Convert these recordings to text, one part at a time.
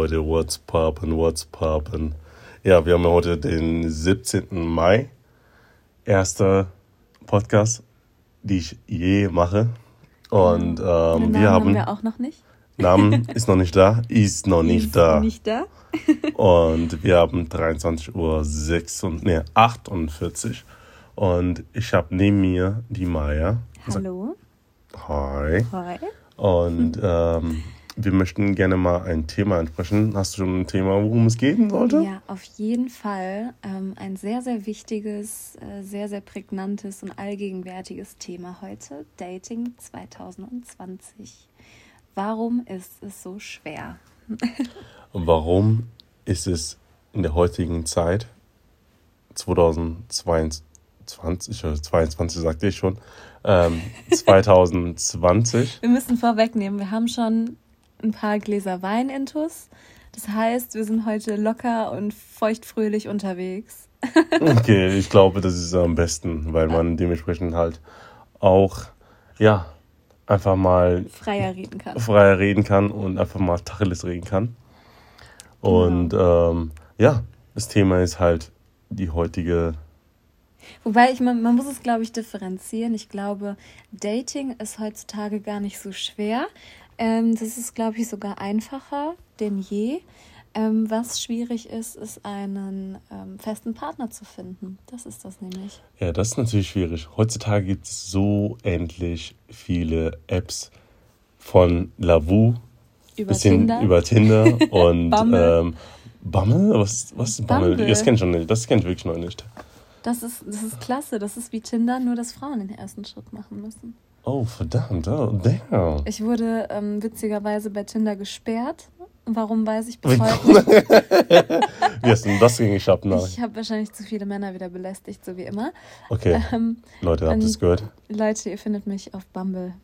Leute, what's poppin', what's poppin'? Ja, wir haben heute den 17. Mai. Erster Podcast, die ich je mache. Und ähm, Namen wir haben. haben wir auch noch nicht. Namen ist noch nicht da, ist noch nicht Ist da. Nicht da. Und wir haben 23 Uhr 6 und, nee, 48. Und ich habe neben mir die Maya. Hallo. Hi. Hi. Und ähm, wir möchten gerne mal ein Thema ansprechen. Hast du schon ein Thema, worum es gehen sollte? Ja, auf jeden Fall ähm, ein sehr, sehr wichtiges, äh, sehr, sehr prägnantes und allgegenwärtiges Thema heute. Dating 2020. Warum ist es so schwer? Warum ist es in der heutigen Zeit, 2022, äh, 22 sagte ich schon, ähm, 2020, Wir müssen vorwegnehmen, wir haben schon ein paar Gläser Wein intus. Das heißt, wir sind heute locker und feuchtfröhlich unterwegs. okay, ich glaube, das ist am besten, weil man dementsprechend halt auch, ja, einfach mal Freier reden kann. freier reden kann und einfach mal Tacheles reden kann. Und ähm, ja, das Thema ist halt die heutige. Wobei ich, man, man muss es, glaube ich, differenzieren. Ich glaube, Dating ist heutzutage gar nicht so schwer. Ähm, das ist, glaube ich, sogar einfacher denn je. Ähm, was schwierig ist, ist einen ähm, festen Partner zu finden. Das ist das nämlich. Ja, das ist natürlich schwierig. Heutzutage gibt es so endlich viele Apps von Lavu Über bis hin Tinder. über Tinder und Bumble. ähm? Was, was ist? Bumble. Das kenn ich schon nicht. Das kenn ich wirklich noch nicht. Das ist, das ist klasse. Das ist wie Tinder, nur dass Frauen den ersten Schritt machen müssen. Oh, verdammt. Oh, damn. Ich wurde ähm, witzigerweise bei Tinder gesperrt. Warum weiß ich bis heute nicht. Wie hast du denn das gegen geschafft? Nein. Ich habe wahrscheinlich zu viele Männer wieder belästigt, so wie immer. Okay, Ähm, Leute, habt ihr es und- gehört? Leute, ihr findet mich auf Bumble.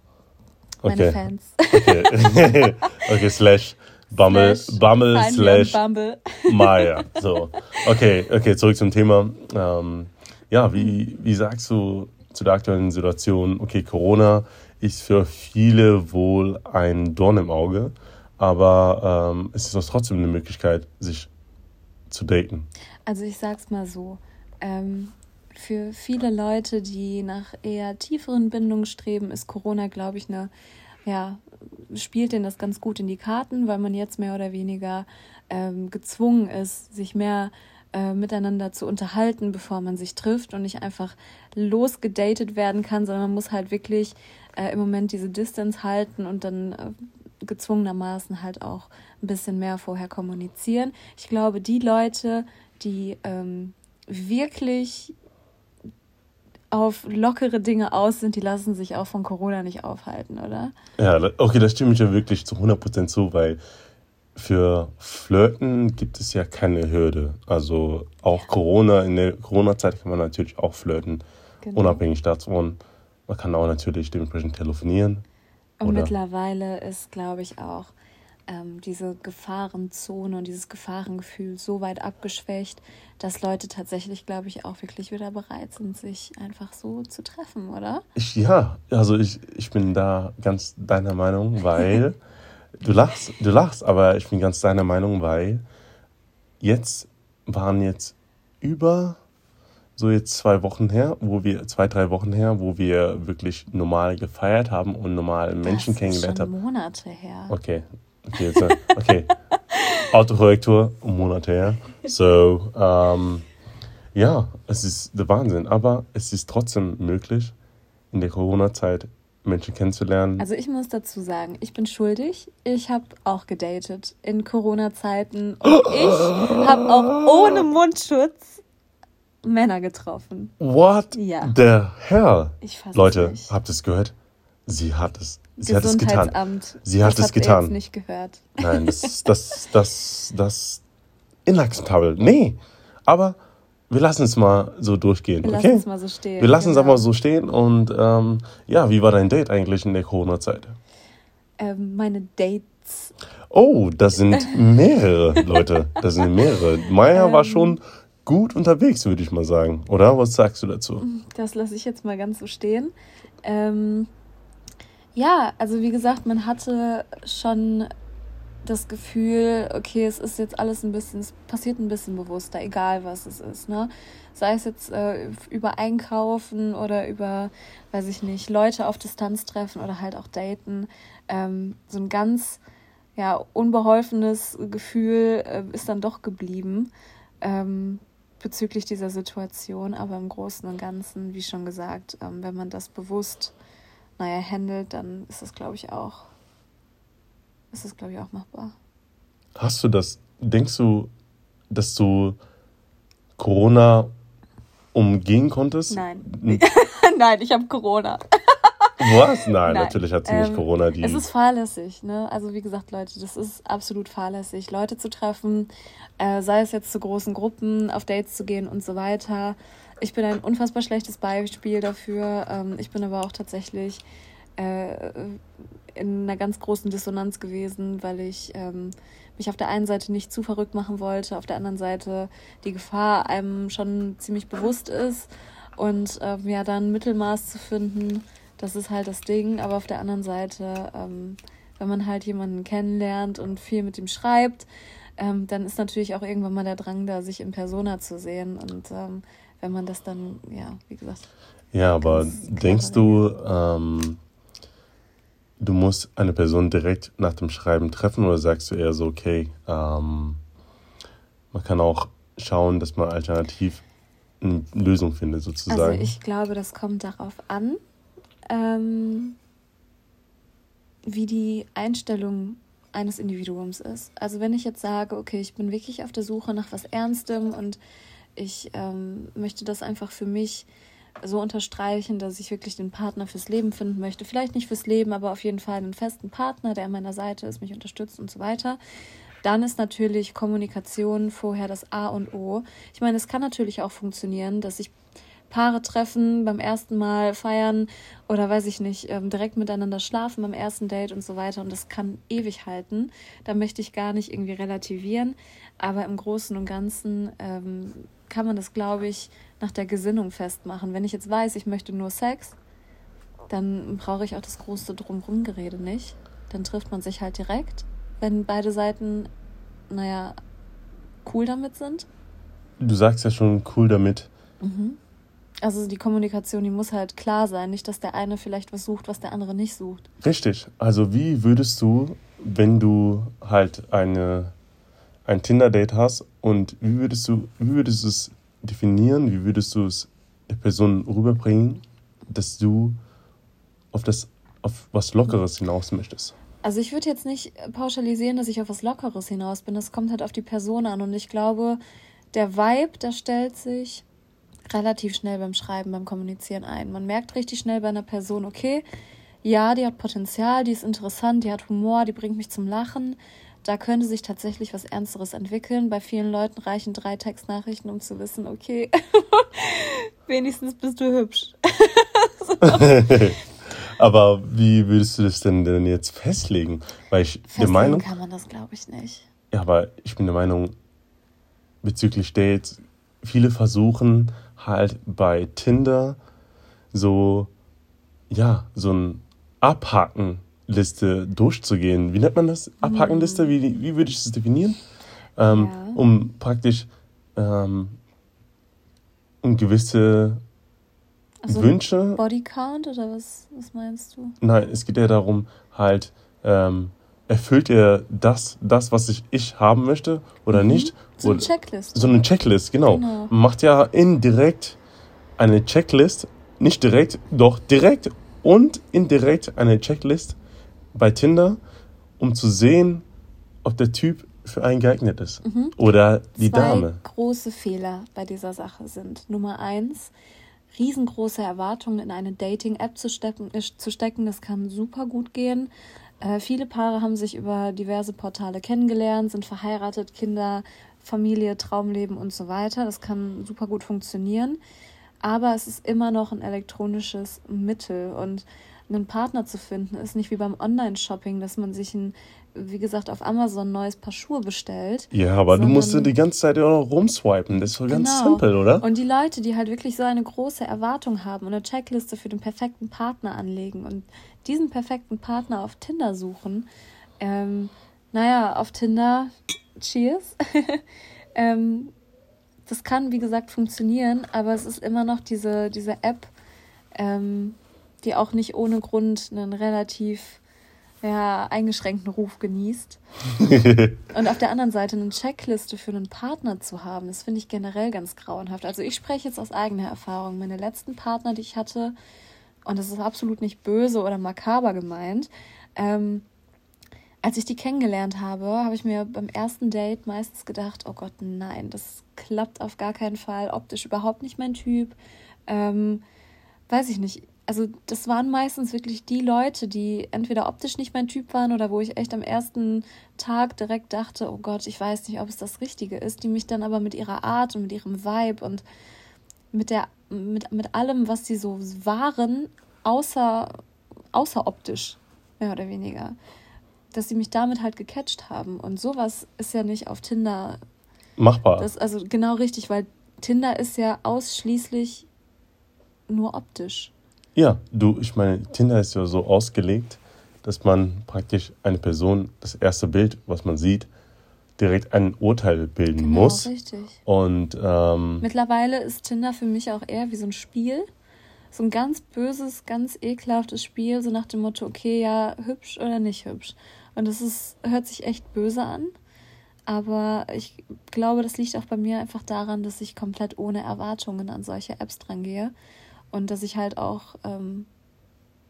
Meine Okay. Fans. Okay. okay, slash Bumble, Slash Bumble slash Bumble. Maya. So. Okay, okay, zurück zum Thema. Ähm, ja, wie, wie sagst du zu der aktuellen Situation? Okay, Corona ist für viele wohl ein Dorn im Auge, aber ähm, es ist trotzdem eine Möglichkeit, sich zu daten. Also ich sag's mal so. Ähm, für viele Leute, die nach eher tieferen Bindungen streben, ist Corona, glaube ich, eine, ja, spielt denen das ganz gut in die Karten, weil man jetzt mehr oder weniger ähm, gezwungen ist, sich mehr äh, miteinander zu unterhalten, bevor man sich trifft und nicht einfach losgedatet werden kann, sondern man muss halt wirklich äh, im Moment diese Distance halten und dann äh, gezwungenermaßen halt auch ein bisschen mehr vorher kommunizieren. Ich glaube, die Leute, die ähm, wirklich auf lockere Dinge aus sind, die lassen sich auch von Corona nicht aufhalten, oder? Ja, okay, das stimme ich ja wirklich zu 100% zu, weil für Flirten gibt es ja keine Hürde. Also auch Corona, in der Corona-Zeit kann man natürlich auch flirten, Genau. unabhängig davon. Man kann auch natürlich dementsprechend telefonieren. Und oder? mittlerweile ist, glaube ich, auch ähm, diese Gefahrenzone und dieses Gefahrengefühl so weit abgeschwächt, dass Leute tatsächlich, glaube ich, auch wirklich wieder bereit sind, sich einfach so zu treffen, oder? Ich, ja, also ich, ich bin da ganz deiner Meinung, weil du lachst, du lachst, aber ich bin ganz deiner Meinung, weil jetzt waren jetzt über so jetzt zwei Wochen her, wo wir, zwei, drei Wochen her, wo wir wirklich normal gefeiert haben und normal Menschen das kennengelernt haben. Monate her. Okay, okay, jetzt, äh, okay. Autokorrektur, Monate her. So, ähm, ja, es ist der Wahnsinn, aber es ist trotzdem möglich, in der Corona-Zeit Menschen kennenzulernen. Also ich muss dazu sagen, ich bin schuldig. Ich habe auch gedatet in Corona-Zeiten und ich habe auch ohne Mundschutz Männer getroffen. What Ja. the hell? Ich es Leute, nicht. habt ihr es gehört? Sie hat es. Sie hat es getan. Sie hat das es getan. Jetzt nicht gehört. Nein, das ist das, das, das inakzeptabel. Nee, aber wir lassen es mal so durchgehen. Wir okay? lassen es mal so stehen. Wir lassen es genau. einfach so stehen und ähm, ja, wie war dein Date eigentlich in der Corona-Zeit? Ähm, meine Dates. Oh, das sind mehrere Leute. Das sind mehrere. Maya war Ähm. schon gut unterwegs, würde ich mal sagen. Oder was sagst du dazu? Das lasse ich jetzt mal ganz so stehen. Ähm, ja, also wie gesagt, man hatte schon das Gefühl, okay, es ist jetzt alles ein bisschen, es passiert ein bisschen bewusster, egal was es ist, ne? Sei es jetzt äh, über Einkaufen oder über, weiß ich nicht, Leute auf Distanz treffen oder halt auch daten. Ähm, so ein ganz, ja, unbeholfenes Gefühl äh, ist dann doch geblieben ähm, bezüglich dieser Situation. Aber im Großen und Ganzen, wie schon gesagt, ähm, wenn man das bewusst, naja, handelt, dann ist das, glaube ich, auch ist das, glaube ich, auch machbar. Hast du das, denkst du, dass du Corona umgehen konntest? Nein. Nein, ich habe Corona. Was? Nein, Nein, natürlich hat sie ähm, nicht Corona. Die es ist fahrlässig, ne? Also wie gesagt, Leute, das ist absolut fahrlässig, Leute zu treffen, äh, sei es jetzt zu großen Gruppen, auf Dates zu gehen und so weiter. Ich bin ein unfassbar schlechtes Beispiel dafür. Ähm, ich bin aber auch tatsächlich äh, in einer ganz großen Dissonanz gewesen, weil ich ähm, mich auf der einen Seite nicht zu verrückt machen wollte, auf der anderen Seite die Gefahr einem schon ziemlich bewusst ist und ähm, ja, dann Mittelmaß zu finden, das ist halt das Ding, aber auf der anderen Seite, ähm, wenn man halt jemanden kennenlernt und viel mit ihm schreibt, ähm, dann ist natürlich auch irgendwann mal der Drang da, sich in Persona zu sehen und ähm, wenn man das dann, ja, wie gesagt. Ja, aber denkst du, ähm, du musst eine Person direkt nach dem Schreiben treffen oder sagst du eher so, okay, ähm, man kann auch schauen, dass man alternativ eine Lösung findet, sozusagen? Also ich glaube, das kommt darauf an, ähm, wie die Einstellung eines Individuums ist. Also wenn ich jetzt sage, okay, ich bin wirklich auf der Suche nach was Ernstem und ich ähm, möchte das einfach für mich so unterstreichen, dass ich wirklich den Partner fürs Leben finden möchte. Vielleicht nicht fürs Leben, aber auf jeden Fall einen festen Partner, der an meiner Seite ist, mich unterstützt und so weiter. Dann ist natürlich Kommunikation vorher das A und O. Ich meine, es kann natürlich auch funktionieren, dass sich Paare treffen, beim ersten Mal feiern oder weiß ich nicht, ähm, direkt miteinander schlafen beim ersten Date und so weiter. Und das kann ewig halten. Da möchte ich gar nicht irgendwie relativieren. Aber im Großen und Ganzen ähm, kann man das, glaube ich, nach der Gesinnung festmachen. Wenn ich jetzt weiß, ich möchte nur Sex, dann brauche ich auch das große Drumherum-Gerede nicht. Dann trifft man sich halt direkt, wenn beide Seiten, naja, cool damit sind. Du sagst ja schon cool damit. Mhm. Also die Kommunikation, die muss halt klar sein, nicht, dass der eine vielleicht was sucht, was der andere nicht sucht. Richtig. Also wie würdest du, wenn du halt eine, ein Tinder-Date hast und wie würdest du, wie würdest du es definieren? Wie würdest du es der Person rüberbringen, dass du auf das auf was Lockeres hinaus möchtest? Also ich würde jetzt nicht pauschalisieren, dass ich auf was Lockeres hinaus bin. Das kommt halt auf die Person an. Und ich glaube, der Vibe, der stellt sich relativ schnell beim Schreiben, beim Kommunizieren ein. Man merkt richtig schnell bei einer Person, okay, ja, die hat Potenzial, die ist interessant, die hat Humor, die bringt mich zum Lachen da könnte sich tatsächlich was Ernsteres entwickeln. Bei vielen Leuten reichen drei Textnachrichten, um zu wissen, okay, wenigstens bist du hübsch. Aber wie würdest du das denn, denn jetzt festlegen? Weil ich festlegen der Meinung kann man das, glaube ich, nicht. Ja, aber ich bin der Meinung bezüglich Dates, viele versuchen halt bei Tinder so ja so ein Abhaken Liste durchzugehen. Wie nennt man das? Abhakenliste? Wie, wie würde ich das definieren? Ähm, ja. Um praktisch ähm, um gewisse also Wünsche. Bodycount oder was, was meinst du? Nein, es geht ja darum, halt, ähm, erfüllt er das, das, was ich, ich haben möchte oder mhm. nicht? So eine Checklist. So eine Checklist, genau. genau. Macht ja indirekt eine Checklist, nicht direkt, doch direkt und indirekt eine Checklist bei Tinder, um zu sehen, ob der Typ für einen geeignet ist. Mhm. Oder die Zwei Dame. große Fehler bei dieser Sache sind. Nummer eins, riesengroße Erwartungen in eine Dating-App zu stecken, äh, zu stecken. Das kann super gut gehen. Äh, viele Paare haben sich über diverse Portale kennengelernt, sind verheiratet, Kinder, Familie, Traumleben und so weiter. Das kann super gut funktionieren. Aber es ist immer noch ein elektronisches Mittel. Und einen Partner zu finden, ist nicht wie beim Online-Shopping, dass man sich ein, wie gesagt, auf Amazon ein neues Paar Schuhe bestellt. Ja, aber du musst die ganze Zeit auch noch rumswipen. Das ist voll ganz genau. simpel, oder? Und die Leute, die halt wirklich so eine große Erwartung haben und eine Checkliste für den perfekten Partner anlegen und diesen perfekten Partner auf Tinder suchen, ähm, naja, auf Tinder, cheers. ähm, das kann, wie gesagt, funktionieren, aber es ist immer noch diese, diese App, ähm, die auch nicht ohne Grund einen relativ ja, eingeschränkten Ruf genießt. und auf der anderen Seite eine Checkliste für einen Partner zu haben, das finde ich generell ganz grauenhaft. Also ich spreche jetzt aus eigener Erfahrung. Meine letzten Partner, die ich hatte, und das ist absolut nicht böse oder makaber gemeint, ähm, als ich die kennengelernt habe, habe ich mir beim ersten Date meistens gedacht, oh Gott, nein, das klappt auf gar keinen Fall, optisch überhaupt nicht mein Typ. Ähm, weiß ich nicht, also das waren meistens wirklich die Leute, die entweder optisch nicht mein Typ waren oder wo ich echt am ersten Tag direkt dachte, oh Gott, ich weiß nicht, ob es das Richtige ist, die mich dann aber mit ihrer Art und mit ihrem Vibe und mit der mit, mit allem, was sie so waren, außer, außer optisch, mehr oder weniger, dass sie mich damit halt gecatcht haben. Und sowas ist ja nicht auf Tinder machbar. Das, also genau richtig, weil Tinder ist ja ausschließlich nur optisch. Ja, du, ich meine, Tinder ist ja so ausgelegt, dass man praktisch eine Person, das erste Bild, was man sieht, direkt ein Urteil bilden genau, muss. Richtig. Und ähm, mittlerweile ist Tinder für mich auch eher wie so ein Spiel. So ein ganz böses, ganz ekelhaftes Spiel, so nach dem Motto, okay, ja, hübsch oder nicht hübsch. Und das ist, hört sich echt böse an. Aber ich glaube, das liegt auch bei mir einfach daran, dass ich komplett ohne Erwartungen an solche Apps drangehe. Und dass ich halt auch ähm,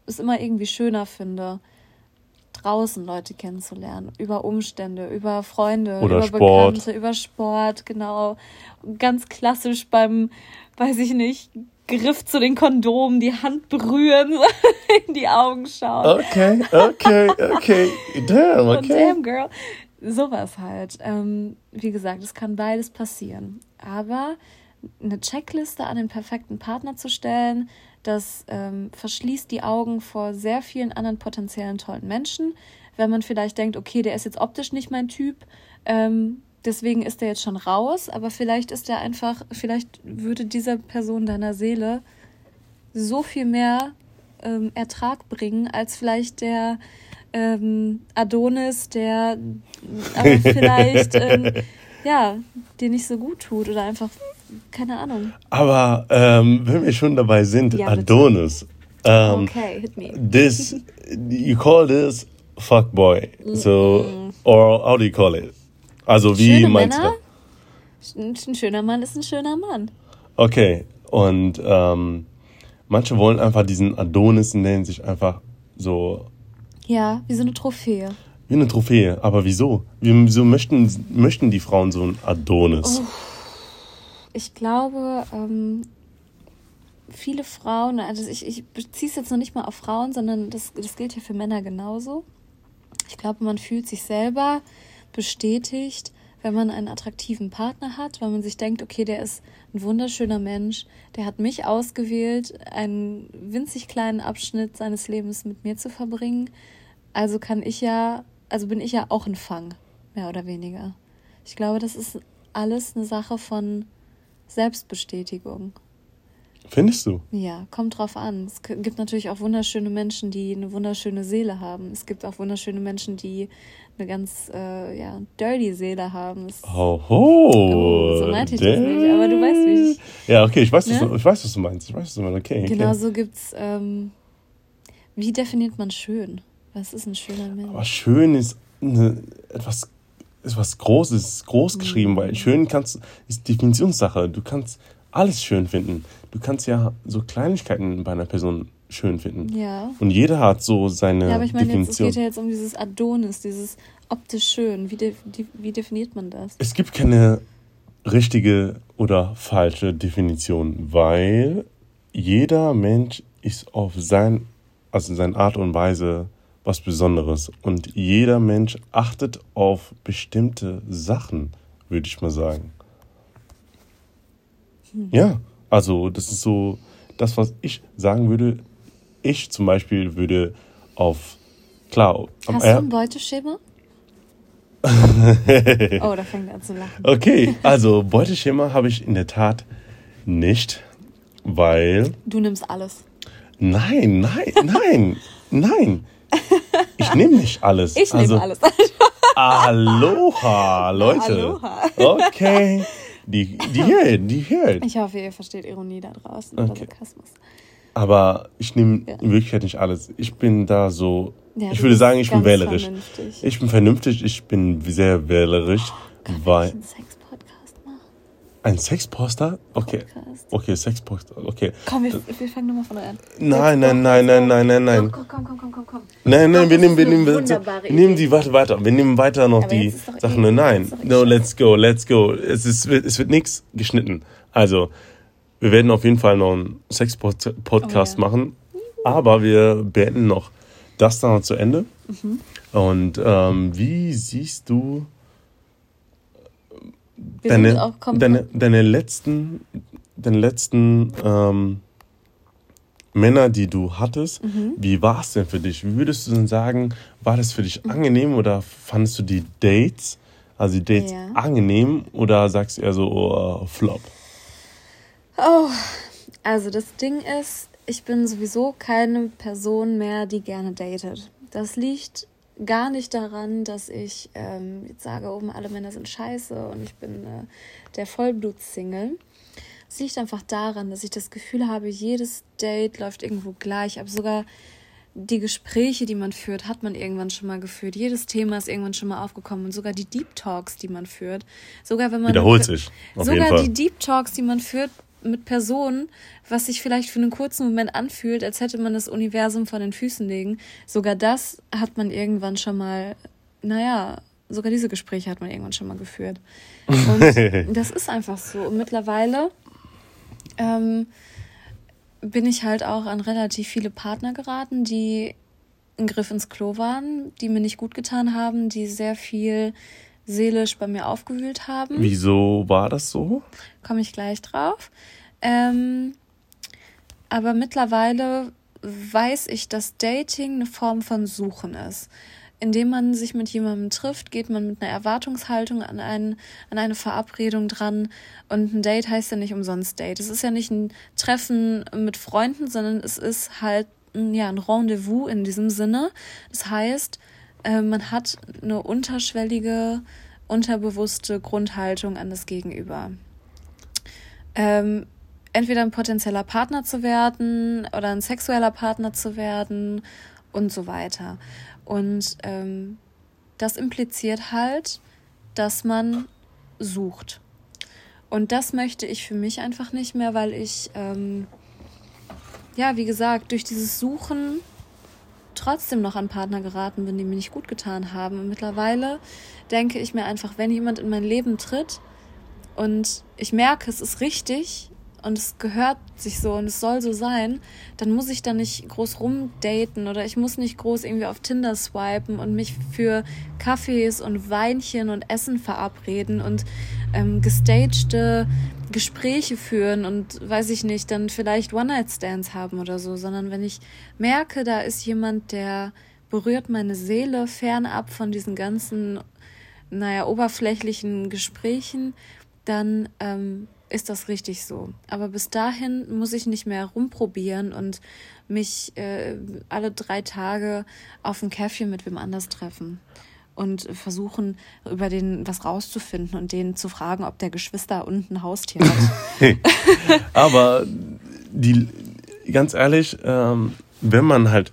es immer irgendwie schöner finde, draußen Leute kennenzulernen, über Umstände, über Freunde, Oder über Sport. Bekannte, über Sport, genau. Ganz klassisch beim, weiß ich nicht, Griff zu den Kondomen, die Hand berühren, in die Augen schauen. Okay, okay, okay. Damn, okay. damn, girl. Sowas halt. Ähm, wie gesagt, es kann beides passieren. Aber eine Checkliste an den perfekten Partner zu stellen, das ähm, verschließt die Augen vor sehr vielen anderen potenziellen tollen Menschen. Wenn man vielleicht denkt, okay, der ist jetzt optisch nicht mein Typ, ähm, deswegen ist der jetzt schon raus, aber vielleicht ist er einfach, vielleicht würde dieser Person deiner Seele so viel mehr ähm, Ertrag bringen, als vielleicht der ähm, Adonis, der aber vielleicht ähm, ja, dir nicht so gut tut oder einfach keine Ahnung. Aber ähm, wenn wir schon dabei sind, ja, Adonis. Um, ähm, okay, hit me. This, you call this fuckboy. So, mm. or how do you call it? Also, wie Schöne meinst Männer? du? Ein schöner Mann ist ein schöner Mann. Okay, und ähm, manche wollen einfach diesen Adonis nennen sich einfach so. Ja, wie so eine Trophäe. Wie eine Trophäe, aber wieso? Wieso möchten, möchten die Frauen so ein Adonis? Oh ich glaube, ähm, viele Frauen, also ich, ich beziehe es jetzt noch nicht mal auf Frauen, sondern das, das gilt ja für Männer genauso. Ich glaube, man fühlt sich selber bestätigt, wenn man einen attraktiven Partner hat, weil man sich denkt, okay, der ist ein wunderschöner Mensch, der hat mich ausgewählt, einen winzig kleinen Abschnitt seines Lebens mit mir zu verbringen. Also kann ich ja, also bin ich ja auch ein Fang, mehr oder weniger. Ich glaube, das ist alles eine Sache von Selbstbestätigung. Findest du? Ja, kommt drauf an. Es gibt natürlich auch wunderschöne Menschen, die eine wunderschöne Seele haben. Es gibt auch wunderschöne Menschen, die eine ganz äh, ja, dirty Seele haben. Das oh, oh, so meinte ich das nicht, aber du weißt wie ich. Ja, okay, ich weiß, ne? was, du, ich weiß, was du meinst. Ich weiß, was du meinst. Okay, genau okay. so gibt's. Ähm, wie definiert man schön? Was ist ein schöner Mensch? Aber schön ist eine, etwas ist was Großes, groß geschrieben, mhm. weil schön kannst, ist Definitionssache. Du kannst alles schön finden. Du kannst ja so Kleinigkeiten bei einer Person schön finden. Ja. Und jeder hat so seine ja, aber ich meine, Definition. Jetzt, es geht ja jetzt um dieses Adonis, dieses optisch schön. Wie, de, wie definiert man das? Es gibt keine richtige oder falsche Definition, weil jeder Mensch ist auf sein, also seine Art und Weise was Besonderes. Und jeder Mensch achtet auf bestimmte Sachen, würde ich mal sagen. Hm. Ja, also das ist so das, was ich sagen würde. Ich zum Beispiel würde auf, klar. Hast du ein Beuteschema? oh, da fängt er an zu lachen. Okay, also Beuteschema habe ich in der Tat nicht, weil. Du nimmst alles. Nein, nein, nein, nein. Ich nehme nicht alles. Ich nehme also, alles. Aloha, Leute. Aloha. Okay. Die, die hier, die hier. Ich hoffe, ihr versteht Ironie da draußen okay. oder Sarkasmus. Aber ich nehme ja. in Wirklichkeit nicht alles. Ich bin da so. Ja, ich würde sagen, ich bin wählerisch. Vernünftig. Ich bin vernünftig, ich bin sehr wählerisch. Oh, weil. Ein Sexposter? Okay. Podcast. Okay, Sexposter. Okay. Komm, wir, wir fangen nochmal von an. Nein, nein, nein, nein, nein, nein, nein. Komm, komm, komm, komm, komm, komm. Nein, nein, wir nehmen, wir nehmen, wir nehmen die, warte, weiter. Wir nehmen weiter noch Aber die Sachen. Eh, nein, no, let's go, let's go. Es ist, es wird nichts geschnitten. Also, wir werden auf jeden Fall noch einen Sex-Podcast oh, ja. machen. Aber wir beenden noch das dann noch zu Ende. Mhm. Und ähm, wie siehst du deine, deine, deine letzten, deine letzten ähm, Männer, die du hattest, mhm. wie war es denn für dich? Wie würdest du denn sagen, war das für dich mhm. angenehm oder fandest du die Dates, also die Dates ja. angenehm oder sagst du eher so oh, Flop? Oh, also das Ding ist, ich bin sowieso keine Person mehr, die gerne datet. Das liegt gar nicht daran, dass ich ähm, jetzt sage, oben alle Männer sind scheiße und ich bin äh, der Vollblut-Single. Es liegt einfach daran, dass ich das Gefühl habe, jedes Date läuft irgendwo gleich, aber sogar die Gespräche, die man führt, hat man irgendwann schon mal geführt. Jedes Thema ist irgendwann schon mal aufgekommen und sogar die Deep Talks, die man führt, sogar wenn man wiederholt sich. sogar die Deep Talks, die man führt, mit Personen, was sich vielleicht für einen kurzen Moment anfühlt, als hätte man das Universum vor den Füßen legen. Sogar das hat man irgendwann schon mal, naja, sogar diese Gespräche hat man irgendwann schon mal geführt. Und das ist einfach so. Und mittlerweile ähm, bin ich halt auch an relativ viele Partner geraten, die ein Griff ins Klo waren, die mir nicht gut getan haben, die sehr viel seelisch bei mir aufgewühlt haben. Wieso war das so? Komme ich gleich drauf. Ähm, aber mittlerweile weiß ich, dass Dating eine Form von Suchen ist. Indem man sich mit jemandem trifft, geht man mit einer Erwartungshaltung an, ein, an eine Verabredung dran. Und ein Date heißt ja nicht umsonst Date. Es ist ja nicht ein Treffen mit Freunden, sondern es ist halt ein, ja, ein Rendezvous in diesem Sinne. Das heißt, äh, man hat eine unterschwellige, unterbewusste Grundhaltung an das Gegenüber. Ähm, entweder ein potenzieller Partner zu werden oder ein sexueller Partner zu werden und so weiter. Und ähm, das impliziert halt, dass man sucht. Und das möchte ich für mich einfach nicht mehr, weil ich, ähm, ja, wie gesagt, durch dieses Suchen trotzdem noch an Partner geraten bin, die mir nicht gut getan haben. Und mittlerweile denke ich mir einfach, wenn jemand in mein Leben tritt und ich merke, es ist richtig und es gehört sich so und es soll so sein, dann muss ich da nicht groß rumdaten oder ich muss nicht groß irgendwie auf Tinder swipen und mich für Kaffees und Weinchen und Essen verabreden und ähm, gestagte Gespräche führen und weiß ich nicht, dann vielleicht One-Night-Stands haben oder so, sondern wenn ich merke, da ist jemand, der berührt meine Seele fernab von diesen ganzen, naja, oberflächlichen Gesprächen, dann ähm, ist das richtig so. Aber bis dahin muss ich nicht mehr rumprobieren und mich äh, alle drei Tage auf ein Käffchen mit wem anders treffen und versuchen, über den was rauszufinden und den zu fragen, ob der Geschwister und ein Haustier hat. Aber die, ganz ehrlich, ähm, wenn man halt,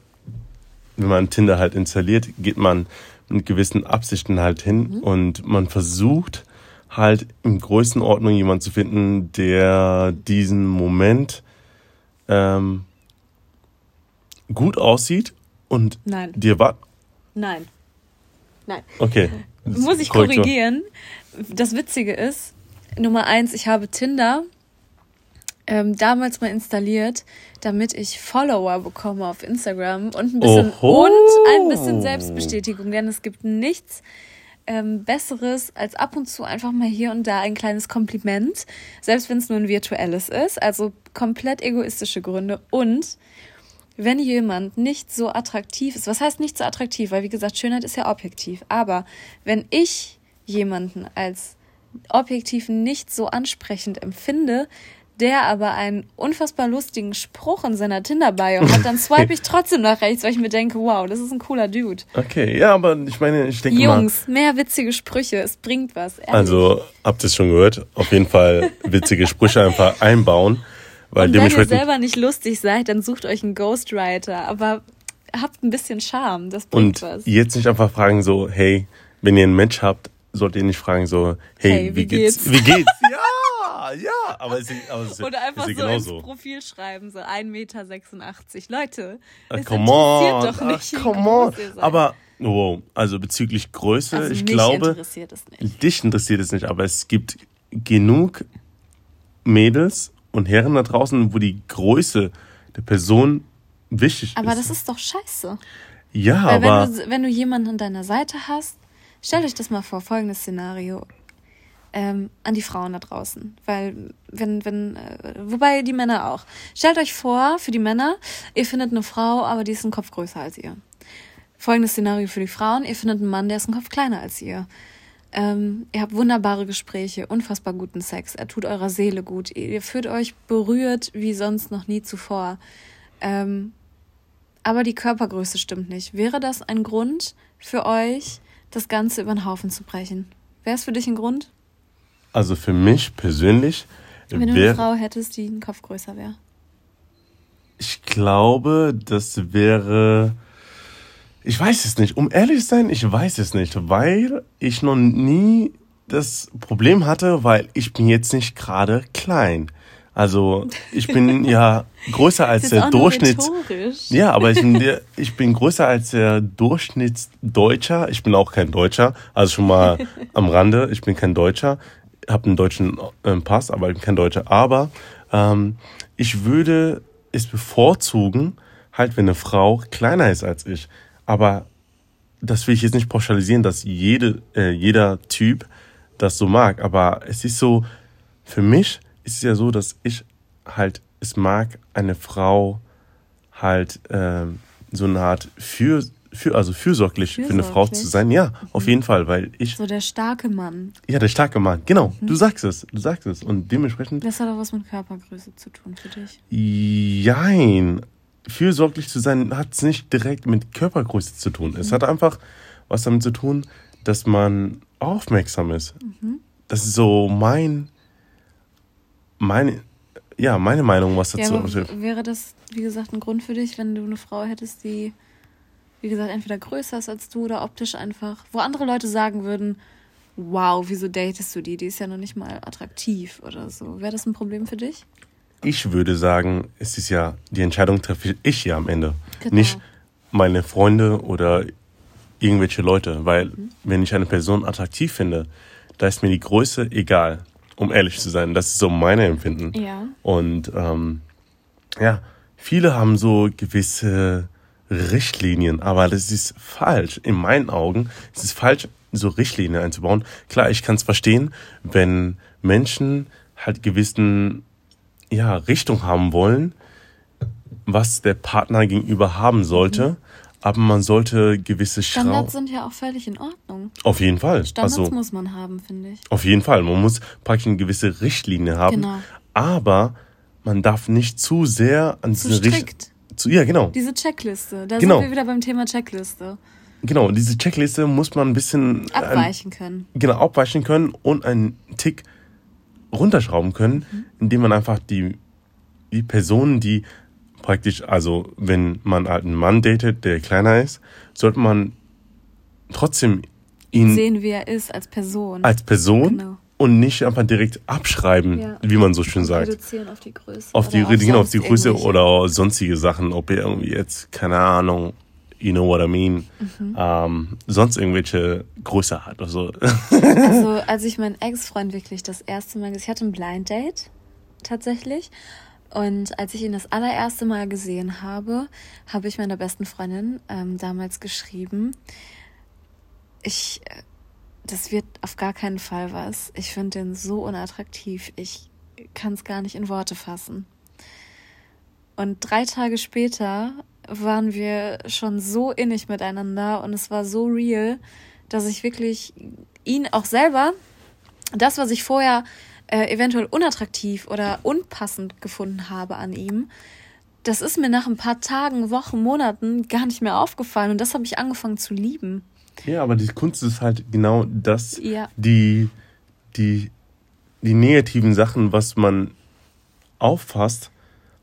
wenn man Tinder halt installiert, geht man mit gewissen Absichten halt hin mhm. und man versucht halt in Größenordnung jemanden zu finden, der diesen Moment ähm, gut aussieht und Nein. dir war. Nein. Nein. Okay. Muss ich korrigieren. Das Witzige ist, Nummer eins, ich habe Tinder ähm, damals mal installiert, damit ich Follower bekomme auf Instagram und ein bisschen Oho. und ein bisschen Selbstbestätigung, denn es gibt nichts ähm, Besseres als ab und zu einfach mal hier und da ein kleines Kompliment, selbst wenn es nur ein virtuelles ist. Also komplett egoistische Gründe und wenn jemand nicht so attraktiv ist, was heißt nicht so attraktiv, weil wie gesagt, Schönheit ist ja objektiv, aber wenn ich jemanden als objektiv nicht so ansprechend empfinde, der aber einen unfassbar lustigen Spruch in seiner Tinder-Bio hat, dann swipe ich trotzdem nach rechts, weil ich mir denke, wow, das ist ein cooler Dude. Okay, ja, aber ich meine, ich denke Jungs, mal, mehr witzige Sprüche, es bringt was. Ehrlich. Also, habt ihr es schon gehört? Auf jeden Fall witzige Sprüche einfach einbauen. Weil Und wenn ihr selber nicht lustig seid, dann sucht euch einen Ghostwriter, aber habt ein bisschen Charme, das bringt Und was. jetzt nicht einfach fragen so, hey, wenn ihr ein Match habt, sollt ihr nicht fragen so, hey, hey wie, wie, geht's? geht's? Wie geht's? ja! ja, aber es ist, aber es ist, Oder einfach ist so genauso. ins Profil schreiben, so 1,86 Meter. Leute, ah, es come on, doch nicht, ach, come on. Aber, wow, also bezüglich Größe, also ich glaube, interessiert es nicht. dich interessiert es nicht, aber es gibt genug Mädels und Herren da draußen, wo die Größe der Person wichtig aber ist. Aber das ist doch scheiße. Ja, Weil aber... Wenn du, wenn du jemanden an deiner Seite hast, stell euch das mal vor, folgendes Szenario ähm, an die Frauen da draußen. Weil, wenn, wenn, äh, wobei die Männer auch. Stellt euch vor, für die Männer, ihr findet eine Frau, aber die ist ein Kopf größer als ihr. Folgendes Szenario für die Frauen, ihr findet einen Mann, der ist ein Kopf kleiner als ihr. Ähm, ihr habt wunderbare Gespräche, unfassbar guten Sex, er tut eurer Seele gut, ihr fühlt euch berührt wie sonst noch nie zuvor. Ähm, aber die Körpergröße stimmt nicht. Wäre das ein Grund für euch, das Ganze über den Haufen zu brechen? Wäre es für dich ein Grund? Also für mich persönlich. Wenn du eine Frau hättest, die ein Kopf größer wäre. Ich glaube, das wäre. Ich weiß es nicht. Um ehrlich zu sein, ich weiß es nicht, weil ich noch nie das Problem hatte, weil ich bin jetzt nicht gerade klein. Also ich bin ja größer als der Durchschnitts. Ja, aber ich bin, der, ich bin größer als der Durchschnittsdeutscher. Ich bin auch kein Deutscher, also schon mal am Rande. Ich bin kein Deutscher habe einen deutschen äh, Pass, aber ich bin kein Deutscher. Aber ähm, ich würde es bevorzugen, halt, wenn eine Frau kleiner ist als ich. Aber das will ich jetzt nicht pauschalisieren, dass jede, äh, jeder Typ das so mag. Aber es ist so, für mich ist es ja so, dass ich halt es mag, eine Frau halt äh, so eine Art für für, also fürsorglich, fürsorglich, für eine Frau zu sein. Ja, mhm. auf jeden Fall, weil ich. So der starke Mann. Ja, der starke Mann, genau. Mhm. Du sagst es, du sagst es. Und dementsprechend. Das hat auch was mit Körpergröße zu tun für dich. Jein. Fürsorglich zu sein hat es nicht direkt mit Körpergröße zu tun. Mhm. Es hat einfach was damit zu tun, dass man aufmerksam ist. Mhm. Das ist so mein, meine, ja, meine Meinung, was dazu ja, Wäre das, wie gesagt, ein Grund für dich, wenn du eine Frau hättest, die wie gesagt, entweder größer ist als du oder optisch einfach, wo andere Leute sagen würden, wow, wieso datest du die? Die ist ja noch nicht mal attraktiv oder so. Wäre das ein Problem für dich? Ich würde sagen, es ist ja, die Entscheidung treffe ich ja am Ende. Genau. Nicht meine Freunde oder irgendwelche Leute. Weil, mhm. wenn ich eine Person attraktiv finde, da ist mir die Größe egal, um ehrlich zu sein. Das ist so meine Empfinden. Ja. Und ähm, ja, viele haben so gewisse Richtlinien, aber das ist falsch. In meinen Augen ist es falsch, so Richtlinien einzubauen. Klar, ich kann es verstehen, wenn Menschen halt gewissen ja, Richtung haben wollen, was der Partner gegenüber haben sollte. Mhm. Aber man sollte gewisse Schrauben. Standards sind ja auch völlig in Ordnung. Auf jeden Fall. Standards also, muss man haben, finde ich. Auf jeden Fall. Man muss praktisch eine gewisse Richtlinie haben. Genau. Aber man darf nicht zu sehr an zu diese Richtlinie zu, ja, genau. Diese Checkliste. Da genau. sind wir wieder beim Thema Checkliste. Genau, diese Checkliste muss man ein bisschen abweichen ein, können. Genau, abweichen können und einen Tick runterschrauben können, mhm. indem man einfach die, die Personen, die praktisch, also wenn man halt einen Mann datet, der kleiner ist, sollte man trotzdem ihn sehen, wie er ist als Person. Als Person genau und nicht einfach direkt abschreiben, ja. wie man so schön sagt. Reduzieren auf die Größe. Auf die, genau, auf die Größe oder sonstige Sachen, ob ihr irgendwie jetzt, keine Ahnung, you know what I mean, mhm. ähm, sonst irgendwelche Größe hat oder so. also, als ich meinen Ex-Freund wirklich das erste Mal, ich hatte ein Blind Date, tatsächlich. Und als ich ihn das allererste Mal gesehen habe, habe ich meiner besten Freundin ähm, damals geschrieben, ich das wird auf gar keinen Fall was. Ich finde den so unattraktiv. Ich kann es gar nicht in Worte fassen. Und drei Tage später waren wir schon so innig miteinander und es war so real, dass ich wirklich ihn auch selber, das, was ich vorher äh, eventuell unattraktiv oder unpassend gefunden habe an ihm, das ist mir nach ein paar Tagen, Wochen, Monaten gar nicht mehr aufgefallen und das habe ich angefangen zu lieben. Ja, aber die Kunst ist halt genau das, ja. die, die, die negativen Sachen, was man auffasst,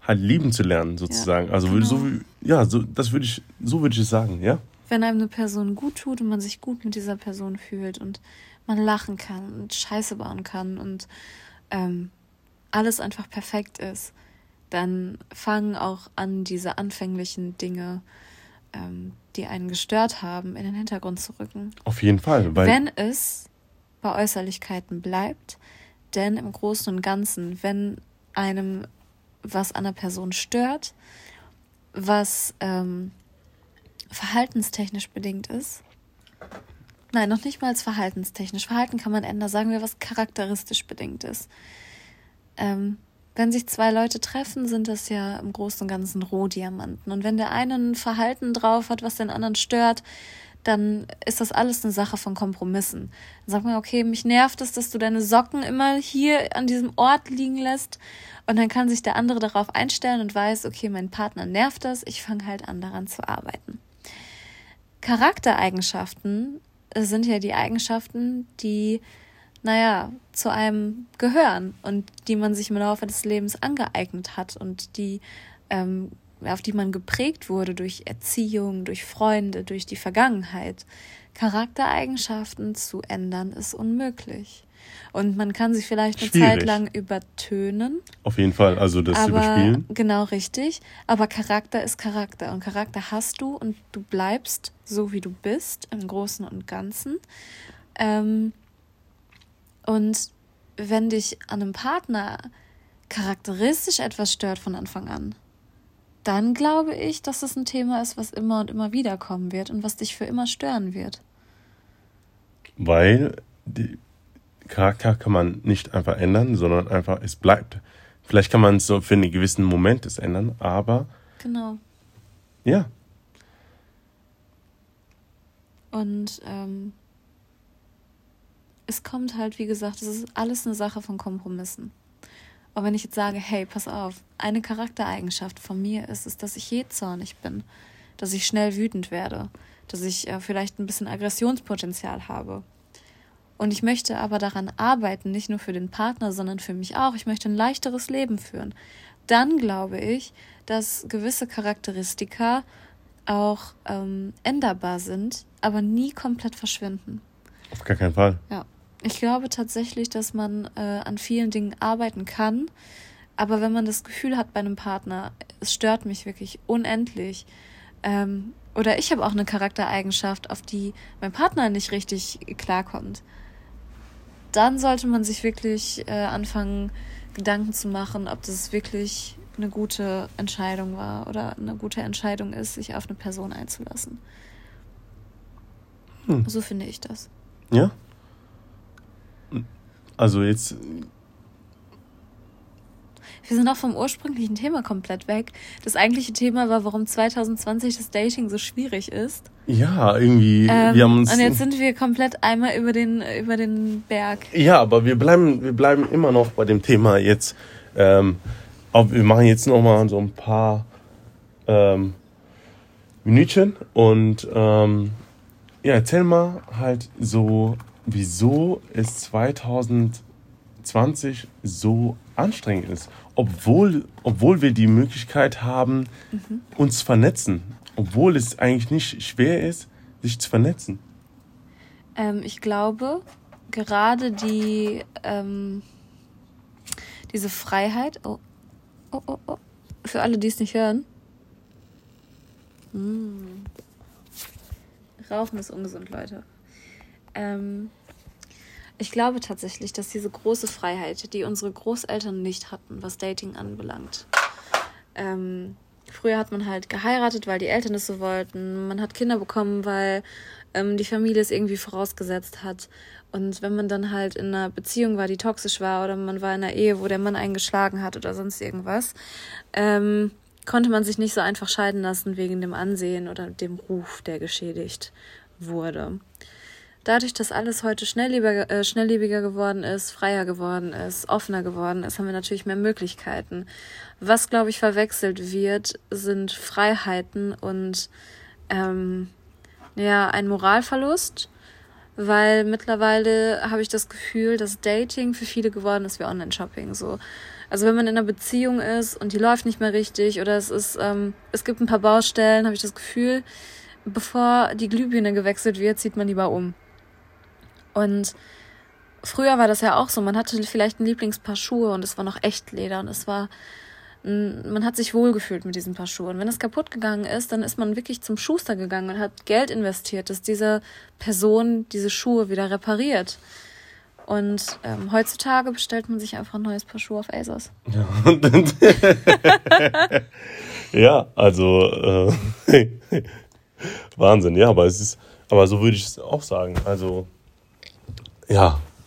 halt lieben zu lernen, sozusagen. Ja, also genau. so, ja, so, das würde ich, so würde ich es sagen, ja. Wenn einem eine Person gut tut und man sich gut mit dieser Person fühlt und man lachen kann und Scheiße bauen kann und ähm, alles einfach perfekt ist, dann fangen auch an, diese anfänglichen Dinge, ähm, die einen gestört haben, in den Hintergrund zu rücken. Auf jeden Fall. Wenn es bei Äußerlichkeiten bleibt, denn im Großen und Ganzen, wenn einem was an der Person stört, was ähm, verhaltenstechnisch bedingt ist, nein, noch nicht mal als verhaltenstechnisch, Verhalten kann man ändern, sagen wir, was charakteristisch bedingt ist. Ähm, wenn sich zwei Leute treffen, sind das ja im Großen und Ganzen Rohdiamanten. Und wenn der eine ein Verhalten drauf hat, was den anderen stört, dann ist das alles eine Sache von Kompromissen. Dann sagt man, okay, mich nervt es, dass du deine Socken immer hier an diesem Ort liegen lässt. Und dann kann sich der andere darauf einstellen und weiß, okay, mein Partner nervt das, ich fange halt an daran zu arbeiten. Charaktereigenschaften sind ja die Eigenschaften, die naja, zu einem gehören und die man sich im Laufe des Lebens angeeignet hat und die, ähm, auf die man geprägt wurde durch Erziehung, durch Freunde, durch die Vergangenheit. Charaktereigenschaften zu ändern ist unmöglich. Und man kann sich vielleicht eine Schwierig. Zeit lang übertönen. Auf jeden Fall, also das aber, überspielen. Genau, richtig. Aber Charakter ist Charakter. Und Charakter hast du und du bleibst so, wie du bist, im Großen und Ganzen. Ähm, und wenn dich an einem Partner charakteristisch etwas stört von Anfang an, dann glaube ich, dass es ein Thema ist, was immer und immer wieder kommen wird und was dich für immer stören wird. Weil die Charakter kann man nicht einfach ändern, sondern einfach, es bleibt. Vielleicht kann man es so für einen gewissen Moment es ändern, aber. Genau. Ja. Und ähm, es kommt halt, wie gesagt, es ist alles eine Sache von Kompromissen. Aber wenn ich jetzt sage, hey, pass auf, eine Charaktereigenschaft von mir ist es, dass ich jähzornig bin, dass ich schnell wütend werde, dass ich äh, vielleicht ein bisschen Aggressionspotenzial habe. Und ich möchte aber daran arbeiten, nicht nur für den Partner, sondern für mich auch. Ich möchte ein leichteres Leben führen. Dann glaube ich, dass gewisse Charakteristika auch ähm, änderbar sind, aber nie komplett verschwinden. Auf gar keinen Fall. Ja. Ich glaube tatsächlich, dass man äh, an vielen Dingen arbeiten kann. Aber wenn man das Gefühl hat bei einem Partner, es stört mich wirklich unendlich, ähm, oder ich habe auch eine Charaktereigenschaft, auf die mein Partner nicht richtig klarkommt, dann sollte man sich wirklich äh, anfangen, Gedanken zu machen, ob das wirklich eine gute Entscheidung war oder eine gute Entscheidung ist, sich auf eine Person einzulassen. Hm. So finde ich das. Ja? Also jetzt. Wir sind auch vom ursprünglichen Thema komplett weg. Das eigentliche Thema war, warum 2020 das Dating so schwierig ist. Ja, irgendwie. Ähm, wir haben uns und jetzt sind wir komplett einmal über den, über den Berg. Ja, aber wir bleiben, wir bleiben immer noch bei dem Thema jetzt. Ähm, wir machen jetzt noch mal so ein paar ähm, Minütchen und ähm, ja, erzähl mal halt so wieso es 2020 so anstrengend ist. Obwohl, obwohl wir die Möglichkeit haben, mhm. uns zu vernetzen. Obwohl es eigentlich nicht schwer ist, sich zu vernetzen. Ähm, ich glaube, gerade die, ähm, diese Freiheit, oh, oh, oh, oh, für alle, die es nicht hören. Mm. Rauchen ist ungesund, Leute. Ähm, ich glaube tatsächlich, dass diese große Freiheit, die unsere Großeltern nicht hatten, was Dating anbelangt. Ähm, früher hat man halt geheiratet, weil die Eltern es so wollten. Man hat Kinder bekommen, weil ähm, die Familie es irgendwie vorausgesetzt hat. Und wenn man dann halt in einer Beziehung war, die toxisch war, oder man war in einer Ehe, wo der Mann einen geschlagen hat oder sonst irgendwas, ähm, konnte man sich nicht so einfach scheiden lassen wegen dem Ansehen oder dem Ruf, der geschädigt wurde. Dadurch, dass alles heute schnelllebiger, äh, schnelllebiger geworden ist, freier geworden ist, offener geworden ist, haben wir natürlich mehr Möglichkeiten. Was, glaube ich, verwechselt wird, sind Freiheiten und ähm, ja, ein Moralverlust, weil mittlerweile habe ich das Gefühl, dass Dating für viele geworden ist wie Online-Shopping. So. Also wenn man in einer Beziehung ist und die läuft nicht mehr richtig oder es ist, ähm, es gibt ein paar Baustellen, habe ich das Gefühl, bevor die Glühbirne gewechselt wird, zieht man lieber um. Und früher war das ja auch so, man hatte vielleicht ein Lieblingspaar Schuhe und es war noch echt Leder und es war man hat sich wohlgefühlt mit diesen Paar Schuhen. Wenn es kaputt gegangen ist, dann ist man wirklich zum Schuster gegangen und hat Geld investiert, dass diese Person diese Schuhe wieder repariert. Und ähm, heutzutage bestellt man sich einfach ein neues Paar Schuhe auf ASOS. Ja, ja also äh, Wahnsinn, ja, aber es ist, aber so würde ich es auch sagen. Also, ja.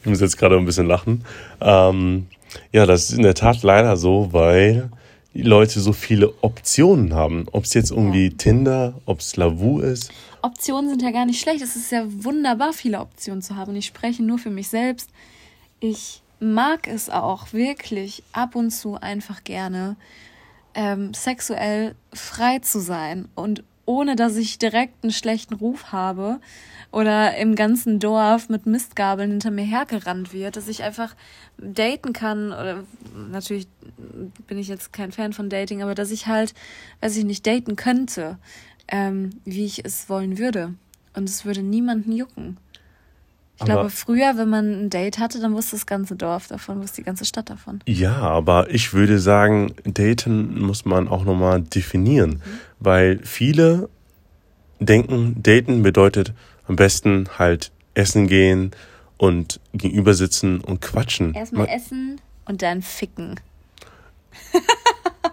ich muss jetzt gerade ein bisschen lachen. Ähm, ja, das ist in der Tat leider so, weil die Leute so viele Optionen haben. Ob es jetzt irgendwie ja. Tinder, ob es Lavu ist. Optionen sind ja gar nicht schlecht. Es ist ja wunderbar, viele Optionen zu haben. Ich spreche nur für mich selbst. Ich mag es auch wirklich ab und zu einfach gerne, ähm, sexuell frei zu sein und ohne dass ich direkt einen schlechten Ruf habe oder im ganzen Dorf mit Mistgabeln hinter mir hergerannt wird, dass ich einfach daten kann oder natürlich bin ich jetzt kein Fan von Dating, aber dass ich halt, weiß ich nicht, daten könnte, ähm, wie ich es wollen würde. Und es würde niemanden jucken. Ich aber glaube, früher, wenn man ein Date hatte, dann wusste das ganze Dorf davon, wusste die ganze Stadt davon. Ja, aber ich würde sagen, daten muss man auch nochmal definieren, mhm. weil viele denken, daten bedeutet am besten halt essen gehen und gegenüber sitzen und quatschen. Erstmal essen und dann ficken.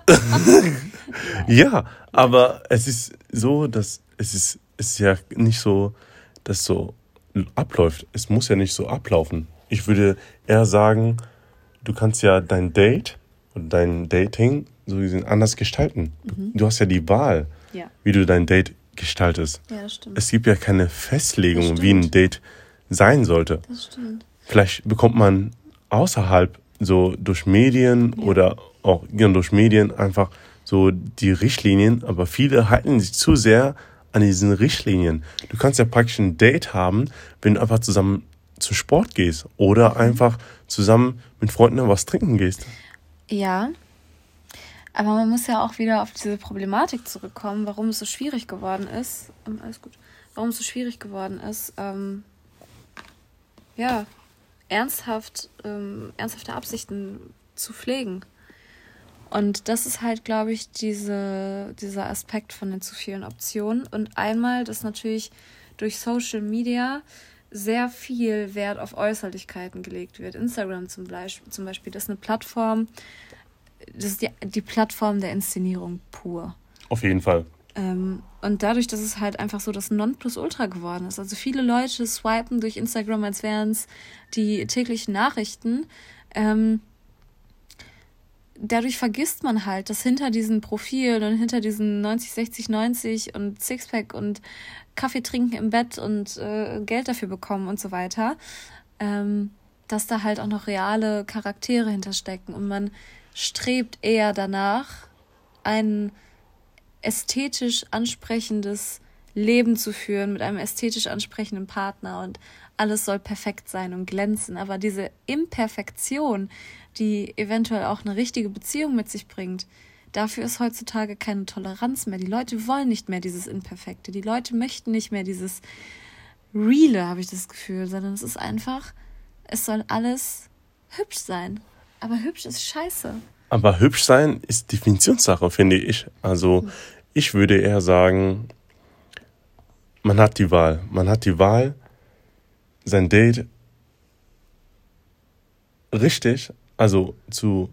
ja, aber es ist so, dass es ist, es ist ja nicht so, dass so abläuft. Es muss ja nicht so ablaufen. Ich würde eher sagen, du kannst ja dein Date und dein Dating so gesehen anders gestalten. Mhm. Du hast ja die Wahl, ja. wie du dein Date gestaltest. Ja, das stimmt. Es gibt ja keine Festlegung, wie ein Date sein sollte. Das stimmt. Vielleicht bekommt man außerhalb so durch Medien ja. oder auch durch Medien einfach so die Richtlinien, aber viele halten sich zu sehr an diesen Richtlinien. Du kannst ja praktisch ein Date haben, wenn du einfach zusammen zu Sport gehst oder mhm. einfach zusammen mit Freunden was trinken gehst. Ja, aber man muss ja auch wieder auf diese Problematik zurückkommen, warum es so schwierig geworden ist. Ähm, alles gut. Warum es so schwierig geworden ist, ähm, ja, ernsthaft, ähm, ernsthafte Absichten zu pflegen. Und das ist halt, glaube ich, diese, dieser Aspekt von den zu vielen Optionen. Und einmal, dass natürlich durch Social Media sehr viel Wert auf Äußerlichkeiten gelegt wird. Instagram zum Beispiel, zum Beispiel das ist eine Plattform, das ist die, die Plattform der Inszenierung pur. Auf jeden Fall. Ähm, und dadurch, dass es halt einfach so das Nonplusultra geworden ist. Also viele Leute swipen durch Instagram, als wären es die täglichen Nachrichten. Ähm, dadurch vergisst man halt, dass hinter diesen Profilen und hinter diesen 90, 60, 90 und Sixpack und Kaffee trinken im Bett und äh, Geld dafür bekommen und so weiter, ähm, dass da halt auch noch reale Charaktere hinterstecken. Und man strebt eher danach, ein ästhetisch ansprechendes Leben zu führen mit einem ästhetisch ansprechenden Partner und alles soll perfekt sein und glänzen. Aber diese Imperfektion, die eventuell auch eine richtige Beziehung mit sich bringt, dafür ist heutzutage keine Toleranz mehr. Die Leute wollen nicht mehr dieses Imperfekte. Die Leute möchten nicht mehr dieses Reale, habe ich das Gefühl, sondern es ist einfach, es soll alles hübsch sein. Aber hübsch ist scheiße. Aber hübsch sein ist Definitionssache, finde ich. Also ich würde eher sagen, man hat die Wahl. Man hat die Wahl, sein Date richtig, also zu,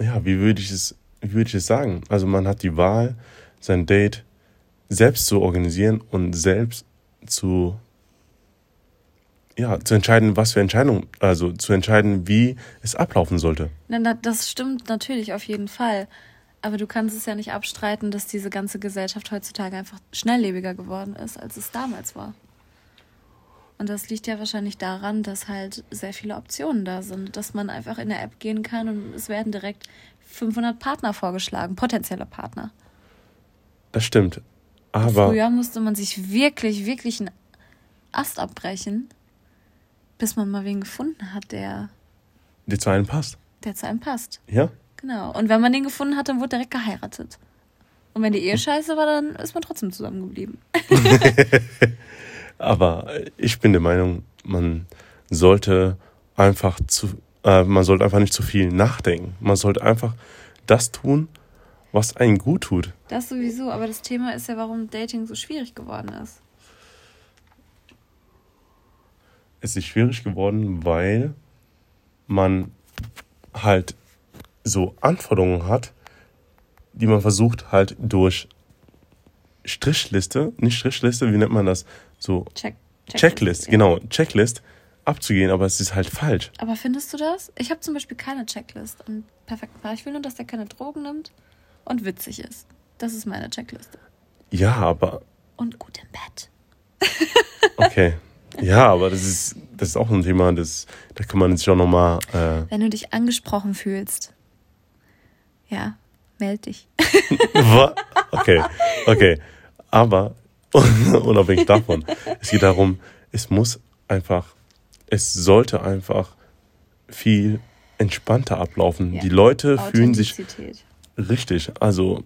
ja, wie würde ich es, wie würde ich es sagen? Also man hat die Wahl, sein Date selbst zu organisieren und selbst zu ja, zu entscheiden, was für Entscheidungen, also zu entscheiden, wie es ablaufen sollte. Na, das stimmt natürlich auf jeden Fall. Aber du kannst es ja nicht abstreiten, dass diese ganze Gesellschaft heutzutage einfach schnelllebiger geworden ist, als es damals war. Und das liegt ja wahrscheinlich daran, dass halt sehr viele Optionen da sind, dass man einfach in der App gehen kann und es werden direkt 500 Partner vorgeschlagen, potenzielle Partner. Das stimmt. Aber. Früher musste man sich wirklich, wirklich einen Ast abbrechen, bis man mal wen gefunden hat, der. Der zu einem passt. Der zu einem passt. Ja. Genau. Und wenn man den gefunden hat, dann wurde direkt geheiratet. Und wenn die Ehe scheiße war, dann ist man trotzdem zusammengeblieben. Aber ich bin der Meinung, man sollte einfach zu, äh, man sollte einfach nicht zu viel nachdenken. Man sollte einfach das tun, was einen gut tut. Das sowieso, aber das Thema ist ja, warum Dating so schwierig geworden ist. Es ist schwierig geworden, weil man halt so Anforderungen hat, die man versucht halt durch Strichliste, nicht Strichliste, wie nennt man das? So Check, Checklist, Checklist ja. genau, Checklist abzugehen, aber es ist halt falsch. Aber findest du das? Ich habe zum Beispiel keine Checklist. Und perfekt war. Ich will nur, dass der keine Drogen nimmt und witzig ist. Das ist meine Checkliste. Ja, aber. Und gut im Bett. okay. Ja, aber das ist, das ist auch ein Thema, das, da kann man sich auch nochmal. Äh Wenn du dich angesprochen fühlst, ja, meld dich. okay, okay. Aber unabhängig davon, es geht darum, es muss einfach, es sollte einfach viel entspannter ablaufen. Ja. Die Leute fühlen sich richtig. Also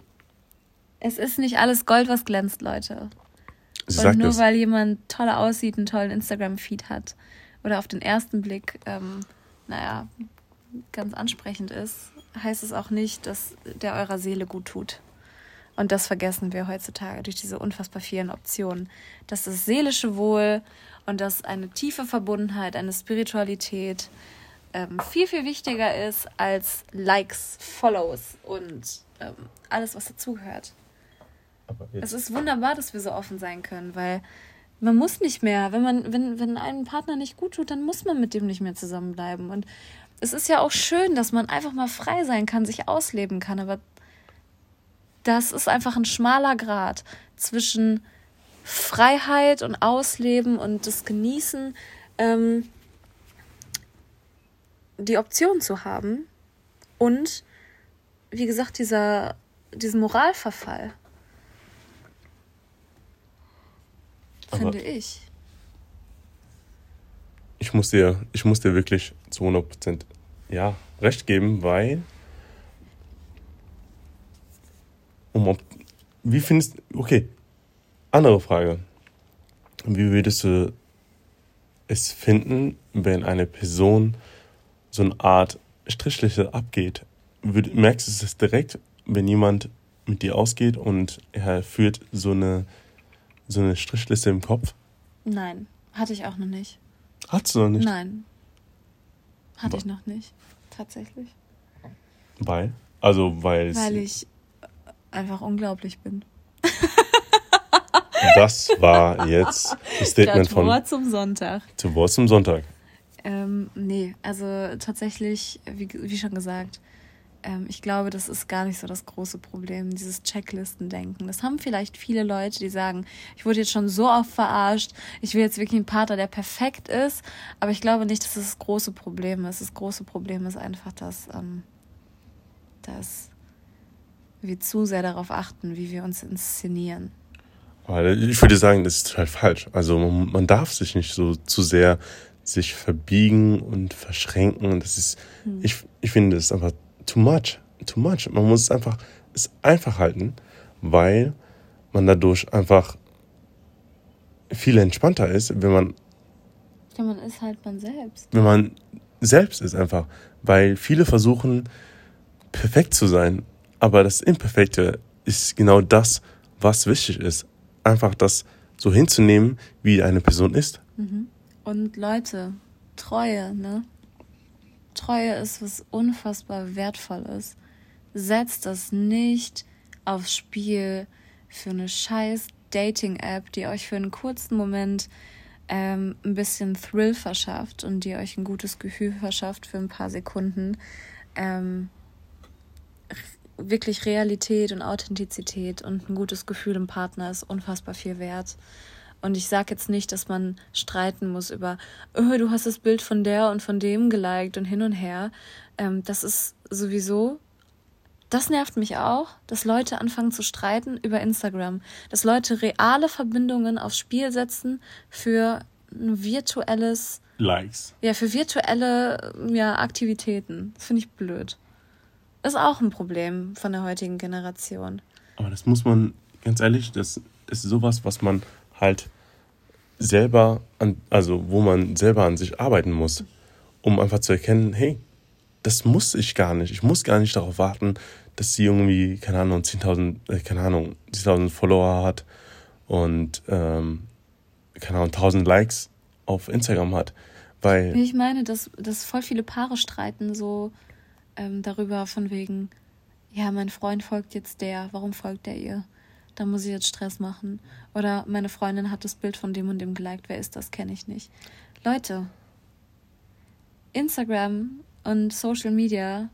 es ist nicht alles Gold, was glänzt, Leute. Sie Und nur es. weil jemand toller aussieht, einen tollen Instagram-Feed hat oder auf den ersten Blick, ähm, naja, ganz ansprechend ist, heißt es auch nicht, dass der eurer Seele gut tut. Und das vergessen wir heutzutage durch diese unfassbar vielen Optionen. Dass das seelische Wohl und dass eine tiefe Verbundenheit, eine Spiritualität ähm, viel, viel wichtiger ist als Likes, Follows und ähm, alles, was dazugehört. Es ist wunderbar, dass wir so offen sein können, weil man muss nicht mehr, wenn man, wenn, wenn einem Partner nicht gut tut, dann muss man mit dem nicht mehr zusammenbleiben. Und es ist ja auch schön, dass man einfach mal frei sein kann, sich ausleben kann, aber das ist einfach ein schmaler Grad zwischen Freiheit und Ausleben und das Genießen, ähm, die Option zu haben und, wie gesagt, dieser, diesen Moralverfall. Finde ich. Ich muss dir, ich muss dir wirklich zu 100% ja, recht geben, weil um, wie findest okay, andere Frage. Wie würdest du es finden, wenn eine Person so eine Art Strichliste abgeht? merkst du es direkt, wenn jemand mit dir ausgeht und er führt so eine, so eine Strichliste im Kopf? Nein, hatte ich auch noch nicht. Hattest du noch nicht? Nein. Hatte ich noch nicht, tatsächlich. Weil? Also, weil Weil ich einfach unglaublich bin. Das war jetzt das Statement von. Wort zum Sonntag. Zu Wort zum Sonntag. Ähm, nee, also tatsächlich, wie, wie schon gesagt, ähm, ich glaube, das ist gar nicht so das große Problem, dieses Checklistendenken. Das haben vielleicht viele Leute, die sagen, ich wurde jetzt schon so oft verarscht, ich will jetzt wirklich einen Partner, der perfekt ist, aber ich glaube nicht, dass das das große Problem ist. Das große Problem ist einfach, dass, ähm, dass wir zu sehr darauf achten, wie wir uns inszenieren. Ich würde sagen, das ist halt falsch. Also man, man darf sich nicht so zu sehr sich verbiegen und verschränken. Das ist, hm. ich, ich finde, das ist einfach too much. Too much. Man muss es einfach, es einfach halten, weil man dadurch einfach viel entspannter ist, wenn man. Ja, man ist halt man selbst. Wenn man selbst ist einfach. Weil viele versuchen, perfekt zu sein aber das Imperfekte ist genau das, was wichtig ist. Einfach das so hinzunehmen, wie eine Person ist. Mhm. Und Leute, Treue, ne? Treue ist was unfassbar wertvolles. Setzt das nicht aufs Spiel für eine scheiß Dating-App, die euch für einen kurzen Moment ähm, ein bisschen Thrill verschafft und die euch ein gutes Gefühl verschafft für ein paar Sekunden. Ähm, wirklich Realität und Authentizität und ein gutes Gefühl im Partner ist unfassbar viel wert. Und ich sage jetzt nicht, dass man streiten muss über, oh, du hast das Bild von der und von dem geliked und hin und her. Ähm, das ist sowieso, das nervt mich auch, dass Leute anfangen zu streiten über Instagram. Dass Leute reale Verbindungen aufs Spiel setzen für ein virtuelles. Likes. Ja, für virtuelle ja, Aktivitäten. Das finde ich blöd. Ist auch ein Problem von der heutigen Generation. Aber das muss man, ganz ehrlich, das ist sowas, was man halt selber, an, also wo man selber an sich arbeiten muss, um einfach zu erkennen, hey, das muss ich gar nicht. Ich muss gar nicht darauf warten, dass sie irgendwie, keine Ahnung, 10.000, äh, keine Ahnung, 10.000 Follower hat und, ähm, keine Ahnung, 1.000 Likes auf Instagram hat. Weil. Ich meine, dass, dass voll viele Paare streiten so ähm, darüber von wegen, ja, mein Freund folgt jetzt der, warum folgt er ihr? da muss ich jetzt Stress machen. Oder meine Freundin hat das Bild von dem und dem geliked, wer ist das, kenne ich nicht. Leute, Instagram und Social Media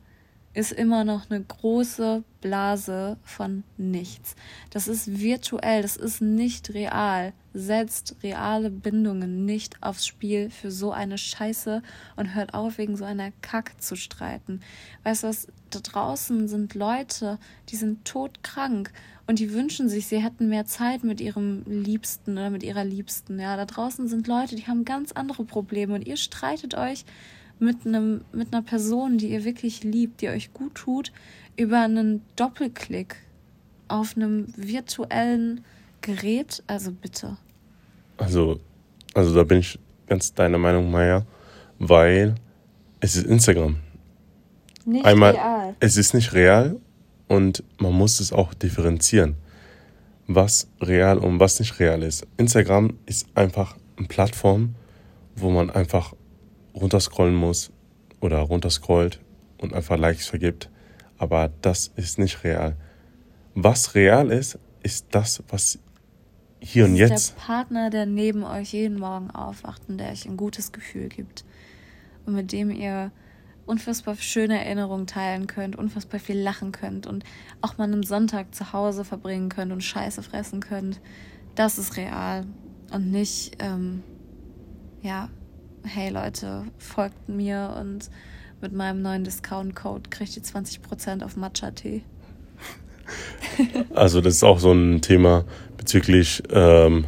ist immer noch eine große Blase von nichts. Das ist virtuell, das ist nicht real. Setzt reale Bindungen nicht aufs Spiel für so eine Scheiße und hört auf, wegen so einer Kack zu streiten. Weißt du was? Da draußen sind Leute, die sind todkrank und die wünschen sich, sie hätten mehr Zeit mit ihrem Liebsten oder mit ihrer Liebsten. Ja, da draußen sind Leute, die haben ganz andere Probleme und ihr streitet euch mit einem mit einer Person, die ihr wirklich liebt, die euch gut tut, über einen Doppelklick auf einem virtuellen Gerät. Also bitte. Also, also da bin ich ganz deiner Meinung, Maya, weil es ist Instagram. Nicht Einmal, real. Es ist nicht real und man muss es auch differenzieren, was real und was nicht real ist. Instagram ist einfach eine Plattform, wo man einfach runterscrollen muss oder runterscrollt und einfach Likes vergibt. Aber das ist nicht real. Was real ist, ist das, was hier das und jetzt. Der Partner, der neben euch jeden Morgen aufwacht und der euch ein gutes Gefühl gibt. Und mit dem ihr unfassbar schöne Erinnerungen teilen könnt, unfassbar viel lachen könnt und auch mal einen Sonntag zu Hause verbringen könnt und Scheiße fressen könnt. Das ist real und nicht, ähm, ja, hey Leute, folgt mir und mit meinem neuen Discount-Code kriegt ihr 20% auf Matcha-Tee. Also das ist auch so ein Thema bezüglich ähm,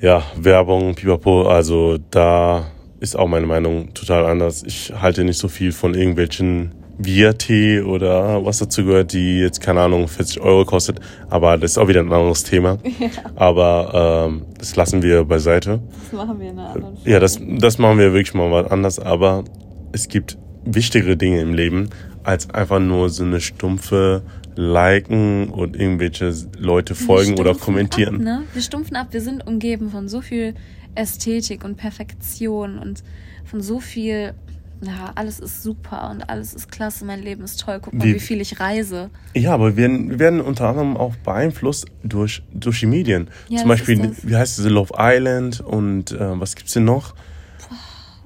ja, Werbung, pipapo. Also da ist auch meine Meinung total anders. Ich halte nicht so viel von irgendwelchen Via-Tee oder was dazu gehört, die jetzt, keine Ahnung, 40 Euro kostet. Aber das ist auch wieder ein anderes Thema. Ja. Aber ähm, das lassen wir beiseite. Das machen wir in einer anderen Folge. Ja, das, das machen wir wirklich mal was anders. Aber es gibt wichtigere Dinge im Leben, als einfach nur so eine stumpfe liken und irgendwelche Leute folgen oder kommentieren. Ab, ne? Wir stumpfen ab, wir sind umgeben von so viel Ästhetik und Perfektion und von so viel, ja, alles ist super und alles ist klasse, mein Leben ist toll, guck mal, wie, wie viel ich reise. Ja, aber wir, wir werden unter anderem auch beeinflusst durch, durch die Medien. Ja, Zum Beispiel, wie heißt diese Love Island und äh, was gibt's denn noch?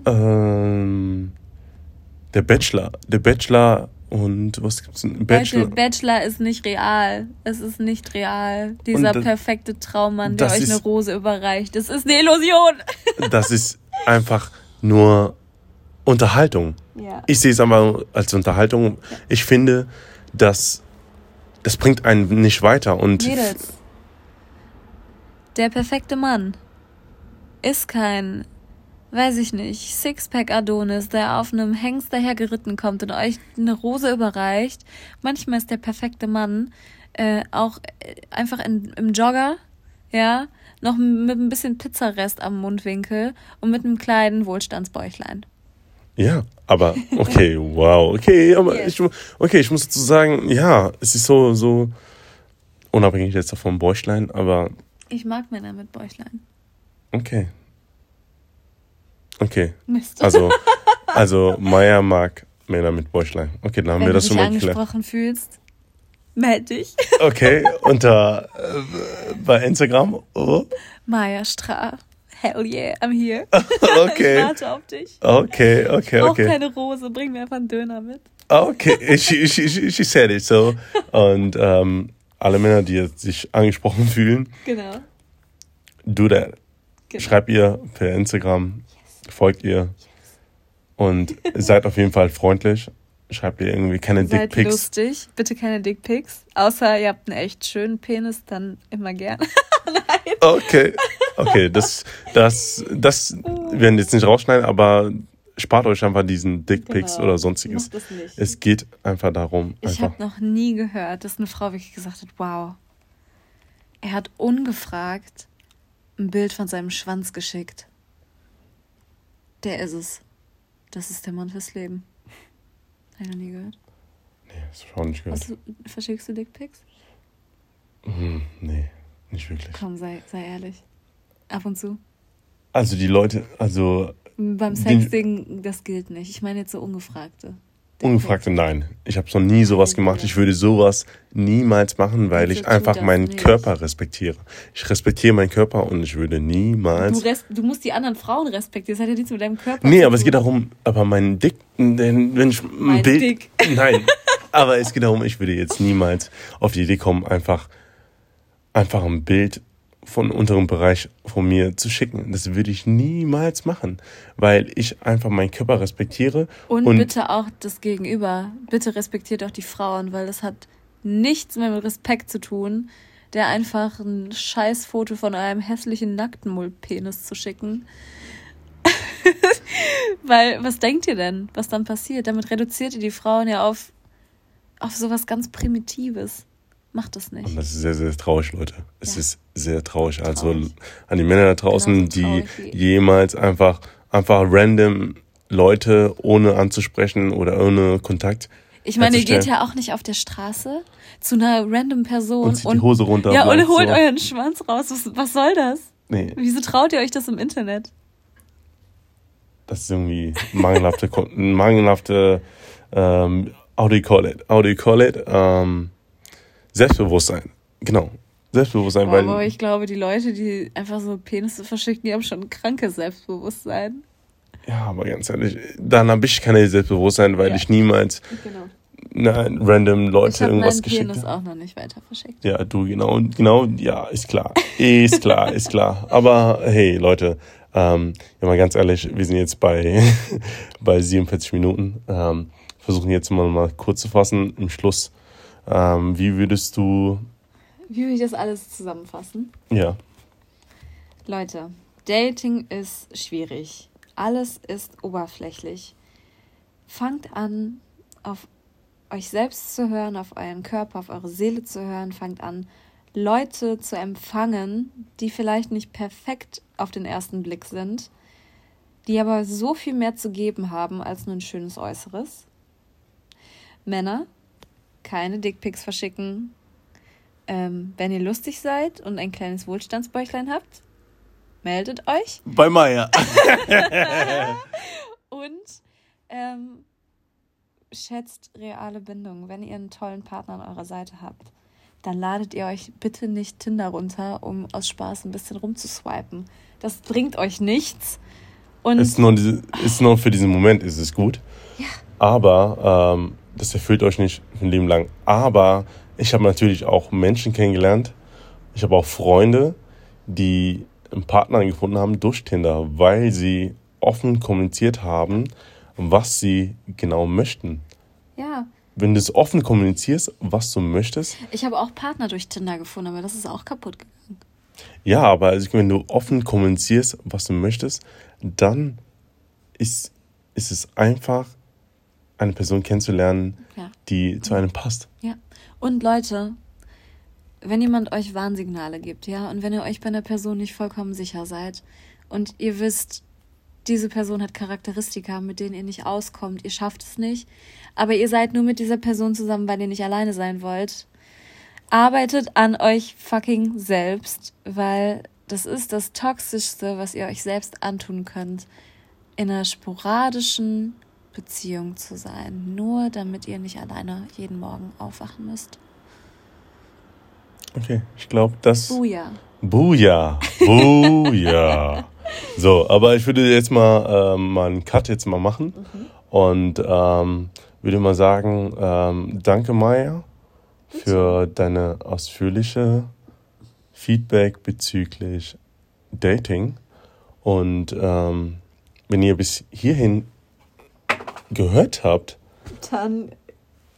Ähm, der Bachelor. Der Bachelor und was gibt's denn? Bachelor. Leute, Bachelor ist nicht real. Es ist nicht real. Dieser das, perfekte Traummann, der euch ist, eine Rose überreicht. Das ist eine Illusion. Das ist einfach nur Unterhaltung. Ja. Ich sehe es aber als Unterhaltung. Ich finde, dass das bringt einen nicht weiter. Und Mädels, der perfekte Mann ist kein weiß ich nicht, Sixpack Adonis, der auf einem Hengst dahergeritten kommt und euch eine Rose überreicht. Manchmal ist der perfekte Mann äh, auch äh, einfach in, im Jogger, ja, noch mit ein bisschen Pizzarest am Mundwinkel und mit einem kleinen Wohlstandsbäuchlein. Ja, aber okay, wow, okay, aber yes. ich, okay, ich muss dazu sagen, ja, es ist so, so unabhängig jetzt davon Bäuchlein, aber. Ich mag Männer mit Bäuchlein. Okay, Okay. Mist. Also, also Maya mag Männer mit Bäuchlein. Okay, dann haben Wenn wir das schon mal geklärt. Wenn du dich angesprochen fühlst, melde dich. Okay, unter äh, bei Instagram. Oh. Maya Stra. Hell yeah, I'm here. okay. Ich warte auf dich. Okay, okay, okay. Ich brauch keine Rose, bring mir einfach einen Döner mit. Okay, she, she, she, she said it so. Und ähm, alle Männer, die jetzt sich angesprochen fühlen, Genau. do that. Genau. Schreibt ihr per Instagram, folgt ihr und seid auf jeden Fall freundlich. Schreibt ihr irgendwie keine Seid Dickpics. lustig. Bitte keine Dickpics. Außer ihr habt einen echt schönen Penis, dann immer gern. Okay, okay, das, das, das werden jetzt nicht rausschneiden, aber spart euch einfach diesen Dickpics Genau. oder sonstiges. Macht das nicht. Es geht einfach darum, Ich habe noch nie gehört, dass eine Frau wirklich gesagt hat, wow. Er hat ungefragt ein Bild von seinem Schwanz geschickt. Der ist es. Das ist der Mann fürs Leben. Habe ich noch nie gehört. Nee, das hab ich auch nicht gehört. Du, verschickst du Dickpics? Hm, nee, nicht wirklich. Komm, sei, sei ehrlich. Ab und zu. Also die Leute, also Beim Sexting, das gilt nicht. Ich meine jetzt so ungefragte. ungefragte Nein. Ich habe noch nie sowas gemacht. Ich würde sowas niemals machen, weil ich einfach meinen nicht. Körper respektiere. Ich respektiere meinen Körper und ich würde Du, niemals. res du musst die anderen Frauen respektieren. Das hat ja nichts mit deinem Körper Nee, zu aber es tun. geht darum, aber mein Dick, denn wenn ich ein Mein Bild. Dick. Nein. Aber es geht darum, ich würde jetzt niemals auf die Idee kommen, einfach, einfach ein Bild von unterem Bereich von mir zu schicken. Das würde ich niemals machen, weil ich einfach meinen Körper respektiere. Und, Und- bitte auch das Gegenüber. Bitte respektiert auch die Frauen, weil das hat nichts mehr mit Respekt zu tun, der einfach ein Scheißfoto von einem hässlichen Nacktmullpenis zu schicken. weil, was denkt ihr denn, was dann passiert? Damit reduziert ihr die Frauen ja auf, auf sowas ganz Primitives. Macht das nicht. Und das ist sehr, sehr traurig, Leute. Es Ja. ist sehr traurig. Also Traurig. an die Männer da draußen, Genauso die traurig wie- jemals einfach, einfach random Leute ohne anzusprechen oder ohne Kontakt Ich meine, ihr geht ja auch nicht auf der Straße zu einer random Person und zieht die Hose runter. ja, und holt so. euren Schwanz raus. Was, was soll das? Nee, Wieso traut ihr euch das im Internet? das ist irgendwie mangelhafte, mangelhafte, ähm, how do you call it? How do you call it? Ähm, Selbstbewusstsein. Genau. Selbstbewusstsein, Boah, weil, aber ich glaube, die Leute, die einfach so Penisse verschicken, die haben schon ein krankes Selbstbewusstsein. ja, aber ganz ehrlich, dann habe ich keine Selbstbewusstsein, weil Ja. ich niemals Genau. nein, random Ich Leute habe irgendwas meinen geschickt Penis habe. auch noch nicht weiter verschickt. Ja, du, genau, genau, ja, ist klar. Ist klar, ist klar. Aber hey, Leute, ähm, ja mal ganz ehrlich, wir sind jetzt bei, bei 47 Minuten. Ähm, versuchen jetzt mal, mal kurz zu fassen im Schluss. Ähm, wie würdest du, Wie will ich das alles zusammenfassen? ja, Leute, Dating ist schwierig. Alles ist oberflächlich. Fangt an, auf euch selbst zu hören, auf euren Körper, auf eure Seele zu hören. Fangt an, Leute zu empfangen, die vielleicht nicht perfekt auf den ersten Blick sind, die aber so viel mehr zu geben haben als nur ein schönes Äußeres. Männer, keine Dickpics verschicken. Ähm, wenn ihr lustig seid und ein kleines Wohlstandsbäuchlein habt, meldet euch. bei Maya. Und ähm, schätzt reale Bindungen. Wenn ihr einen tollen Partner an eurer Seite habt, dann ladet ihr euch bitte nicht Tinder runter, um aus Spaß ein bisschen rumzuswipen. Das bringt euch nichts. Und ist nur, diese, ist nur für diesen Moment ist es gut. Ja. Aber ähm, das erfüllt euch nicht ein Leben lang. Aber ich habe natürlich auch Menschen kennengelernt. Ich habe auch Freunde, die einen Partner gefunden haben durch Tinder, weil sie offen kommuniziert haben, was sie genau möchten. ja, Wenn du es offen kommunizierst, was du möchtest, ich habe auch Partner durch Tinder gefunden, aber das ist auch kaputt gegangen. ja, aber also wenn du offen kommunizierst, was du möchtest, dann ist, ist es einfach, eine Person kennenzulernen, Ja. die zu einem passt. Ja. Und Leute, wenn jemand euch Warnsignale gibt, ja, und wenn ihr euch bei einer Person nicht vollkommen sicher seid und ihr wisst, diese Person hat Charakteristika, mit denen ihr nicht auskommt, ihr schafft es nicht, aber ihr seid nur mit dieser Person zusammen, weil ihr nicht alleine sein wollt, arbeitet an euch fucking selbst, weil das ist das Toxischste, was ihr euch selbst antun könnt, in einer sporadischen Beziehung zu sein, nur damit ihr nicht alleine jeden Morgen aufwachen müsst. Okay, ich glaube, das. Buja. Buja. Buja. so, aber ich würde jetzt mal, ähm, mal einen Cut jetzt mal machen. Und ähm, würde mal sagen, ähm, danke Maya für deine ausführliche Feedback bezüglich Dating. Und ähm, wenn ihr bis hierhin gehört habt, dann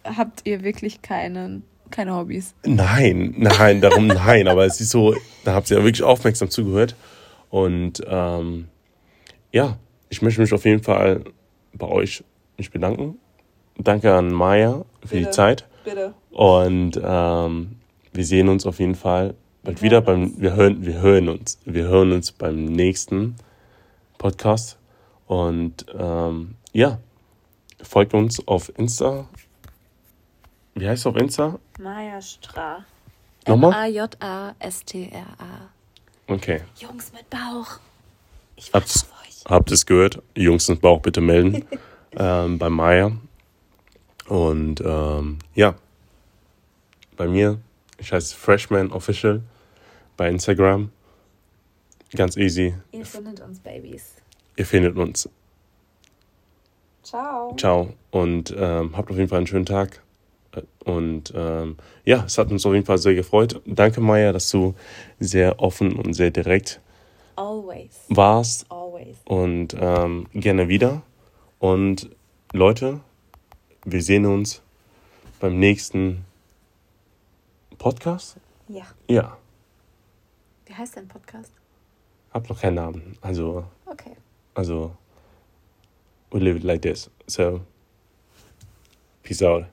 habt ihr wirklich keinen, keine Hobbys. Nein, nein, darum nein. Aber es ist so, da habt ihr ja wirklich aufmerksam zugehört. Und ähm, ja, ich möchte mich auf jeden Fall bei euch mich bedanken. Danke an Maya für Bitte, die Zeit. bitte. Und ähm, wir sehen uns auf jeden Fall bald wieder beim. Wir hören, wir hören uns. Wir hören uns beim nächsten Podcast. Und ähm, ja, folgt uns auf Insta. Wie heißt es auf Insta? Maya Stra. Nochmal? M-A-J-A-S-T-R-A. Okay. Jungs mit Bauch. Ich Habt's, habt es gehört? Jungs ins Bauch bitte melden. ähm, bei Maya. Und ähm, ja, bei mir, ich heiße Freshman Official bei Instagram. Ganz easy. Ihr findet uns Babys. Ihr findet uns. Ciao. Ciao. Und ähm, habt auf jeden Fall einen schönen Tag. Und ähm, ja, es hat uns auf jeden Fall sehr gefreut. Danke, Maya, dass du sehr offen und sehr direkt Always. warst. Always. Und ähm, gerne wieder. Und Leute, wir sehen uns beim nächsten Podcast. Ja. Ja, Wie heißt dein Podcast? hab noch keinen Namen. Also, Okay. also, we live it like this. So, peace out.